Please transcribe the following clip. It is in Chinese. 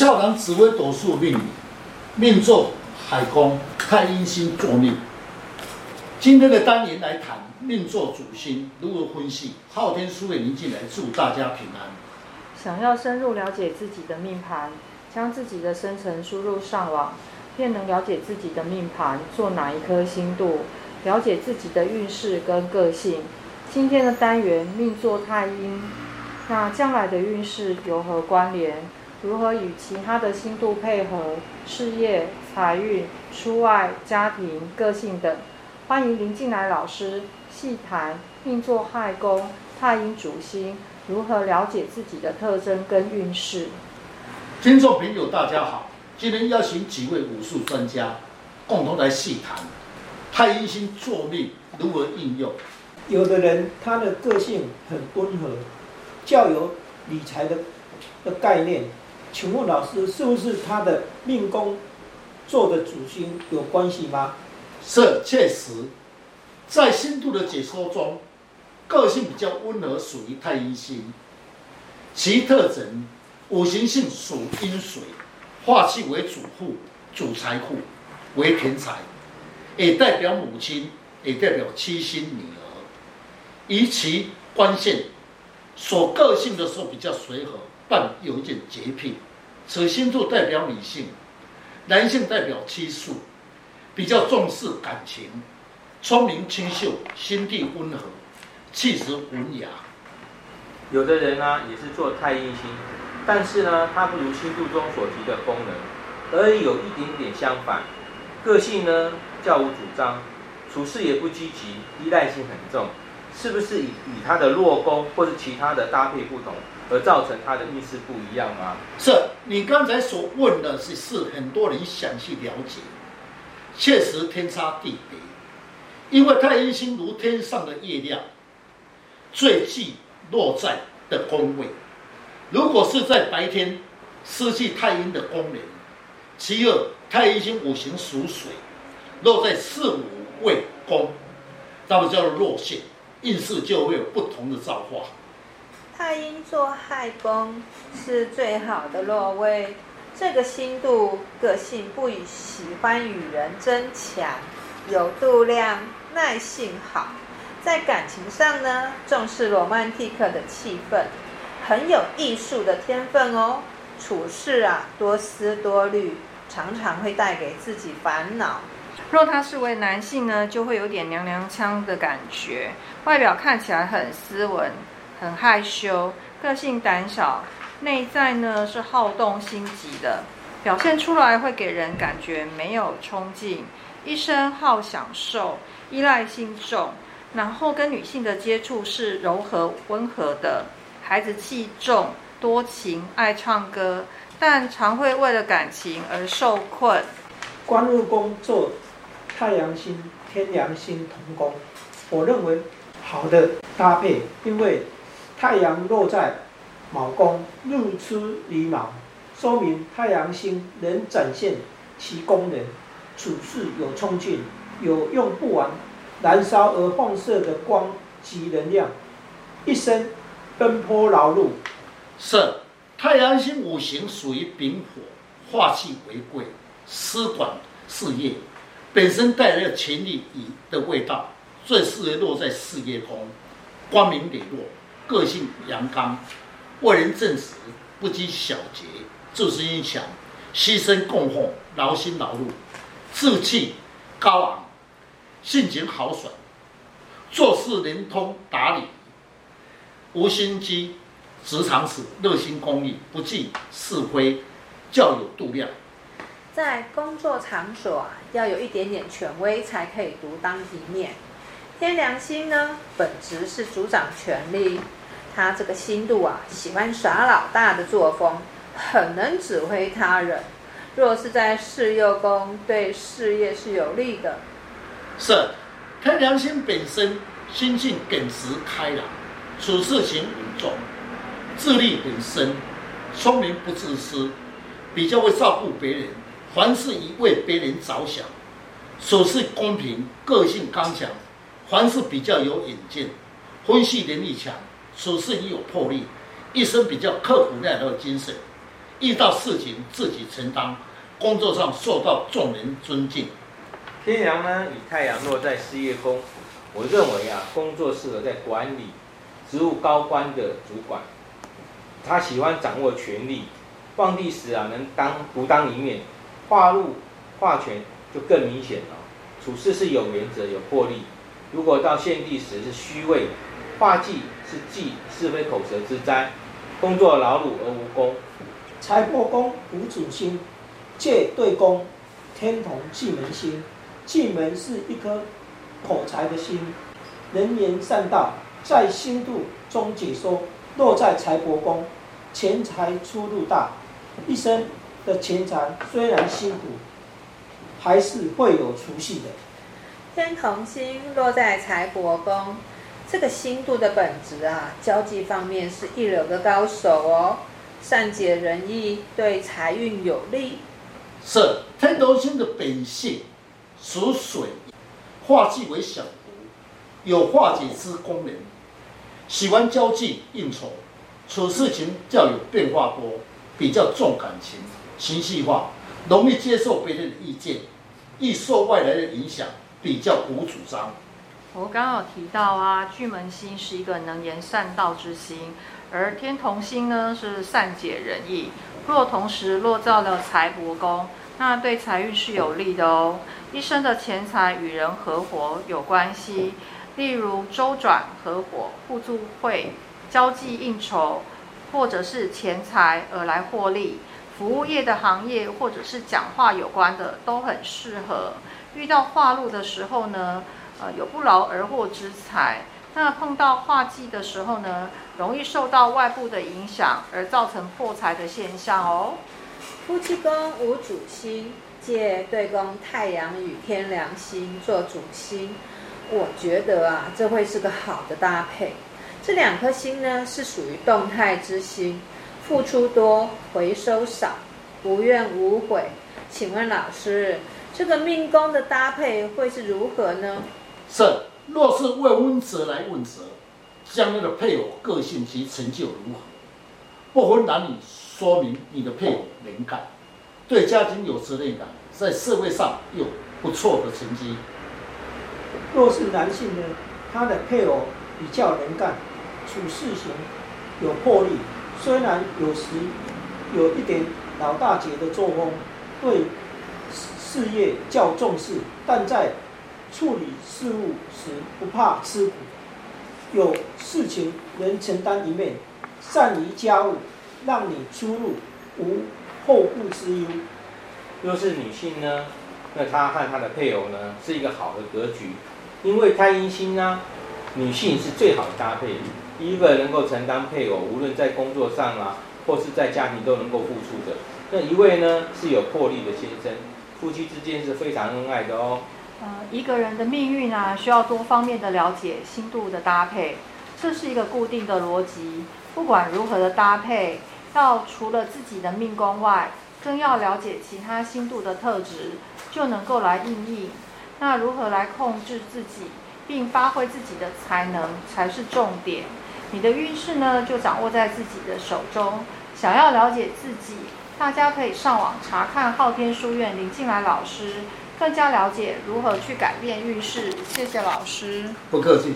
校长紫微斗数命，命坐海宫，太阴星作命。今天的单元来谈命坐主星如何分析。昊天书院林进来祝大家平安。想要深入了解自己的命盘，将自己的生辰输入上网，便能了解自己的命盘做哪一颗星度，了解自己的运势跟个性。今天的单元命坐太阴，那将来的运势有何关联？如何与其他的星度配合？事业、财运、出外、家庭、个性等，欢迎林进来老师细谈命作亥宫太阴主星，如何了解自己的特征跟运势。听众朋友，大家好，今天邀请几位武术专家，共同来细谈太阴星作命如何应用。有的人他的个性很温和，较有理财的的概念。请问老师，是不是他的命宫做的主星有关系吗？是，确实，在星度的解说中，个性比较温和，属于太阴星。其特征，五行性属阴水，化气为主妇、主财富，为田财，也代表母亲，也代表七星女儿。以其关键，所个性的时候比较随和。但有一点洁癖，此星座代表女性，男性代表七数，比较重视感情，聪明清秀，心地温和，气质文雅。有的人呢、也是做太阴星，但是呢他不如星度中所提的功能，而有一点点相反，个性呢较无主张，处事也不积极，依赖性很重，是不是以以他的落宫或是其他的搭配不同？而造成他的运势不一样吗？是你刚才所问的是，是很多人想去了解，确实天差地别。因为太阴星如天上的月亮，最忌落在的宫位。如果是在白天，失去太阴的功能。其二，太阴星五行属水，落在四五位宫，那么叫做落陷，运势就会有不同的造化。太阴做亥宫是最好的落位，这个星度个性不以喜欢与人争强，有度量，耐性好，在感情上呢，重视罗曼蒂克的气氛，很有艺术的天分哦。处事啊，多思多虑，常常会带给自己烦恼。若他是为男性呢，就会有点娘娘腔的感觉，外表看起来很斯文。很害羞，个性胆小，内在呢是好动心急的，表现出来会给人感觉没有冲劲，一生好享受，依赖性重，然后跟女性的接触是柔和温和的，孩子气重，多情，爱唱歌，但常会为了感情而受困。官禄宫坐太阳星、天梁星同宫，我认为好的搭配，因为。太阳落在卯宫，日出于卯，说明太阳星能展现其功能，处事有冲劲，有用不完、燃烧而放射的光及能量，一生奔波劳碌。是太阳星五行属于丙火，化气为贵，司管事业，本身带来了权力与的味道，最适合落在事业宫，光明磊落。个性阳刚，为人正直，不拘小节，自尊心强，牺牲供奉，劳心劳碌，志气高昂，性情豪爽，做事灵通达理，无心机，直肠子，热心公益，不计是非，较有度量。在工作场所啊，要有一点点权威，才可以独当一面。天良心呢，本质是主掌权力。他这个心度啊，喜欢耍老大的作风，很能指挥他人。若是在事业宫，对事业是有利的。是，天良心本身心性耿直开朗，处事情稳重，自力很深，聪明不自私，比较会照顾别人，凡事以为别人着想，处事公平，个性刚强，凡事比较有远见，分析能力强。处事也有魄力，一生比较刻苦耐劳的精神，遇到事情自己承担，工作上受到众人尊敬。天阳呢，与太阳落在事业宫，我认为啊，工作适合在管理、职务高官的主管，他喜欢掌握权力，旺地时啊，能当独当一面，化禄化权就更明显了。处事是有原则、有魄力。如果到献地时是虚位，化忌是忌是非口舌之灾，工作劳碌而无功。财帛宫无主星，借对宫，天同忌门星。忌门是一颗口才的心，能言善道，在星度中解说，落在财帛宫，钱财出入大，一生的钱财虽然辛苦，还是会有出息的。天同星落在财帛宫，这个星度的本质啊，交际方面是一流的高手哦，善解人意，对财运有利。是天同星的本性。属水，化忌为小福，有化解之功能。喜欢交际应酬，处事情较有变化多，比较重感情，情绪化，容易接受别人的意见，易受外来的影响，比较无主张。我刚刚有提到啊，巨门星是一个能言善道之星，而天同星呢是善解人意。若同时落造了财帛宫，那对财运是有利的哦。一生的钱财与人合伙有关系，例如周转合伙、互助会、交际应酬，或者是钱财而来获利。服务业的行业或者是讲话有关的都很适合。遇到化禄的时候呢，呃，有不劳而获之财。那碰到化忌的时候呢，容易受到外部的影响而造成破财的现象哦。夫妻宫无主星。借对宫太阳与天梁星做主星，我觉得啊，这会是个好的搭配。这两颗星呢，是属于动态之星，付出多，回收少，无怨无悔。请问老师，这个命宫的搭配会是如何呢？是，若是为温泽来问责，将来的配偶个性及成就如何？不分男女，说明你的配偶能干。对家庭有责任感，在社会上有不错的成绩。若是男性呢，他的配偶比较能干，处事情有魄力，虽然有时有一点老大姐的作风，对事业较重视，但在处理事务时不怕吃苦，有事情能承担一面，善于家务，让你出入无后顾之忧。若是女性呢，那她和她的配偶呢，是一个好的格局，因为太阴星呢，女性是最好的搭配，一个能够承担配偶，无论在工作上啊，或是在家庭都能够付出的。那一位呢，是有魄力的先生，夫妻之间是非常恩爱的哦。呃，一个人的命运啊，需要多方面的了解，星度的搭配，这是一个固定的逻辑，不管如何的搭配。要除了自己的命宫外，更要了解其他星度的特质，就能够来应应。那如何来控制自己，并发挥自己的才能，才是重点。你的运势呢，就掌握在自己的手中。想要了解自己，大家可以上网查看昊天书院林静来老师，更加了解如何去改变运势。谢谢老师。不客气。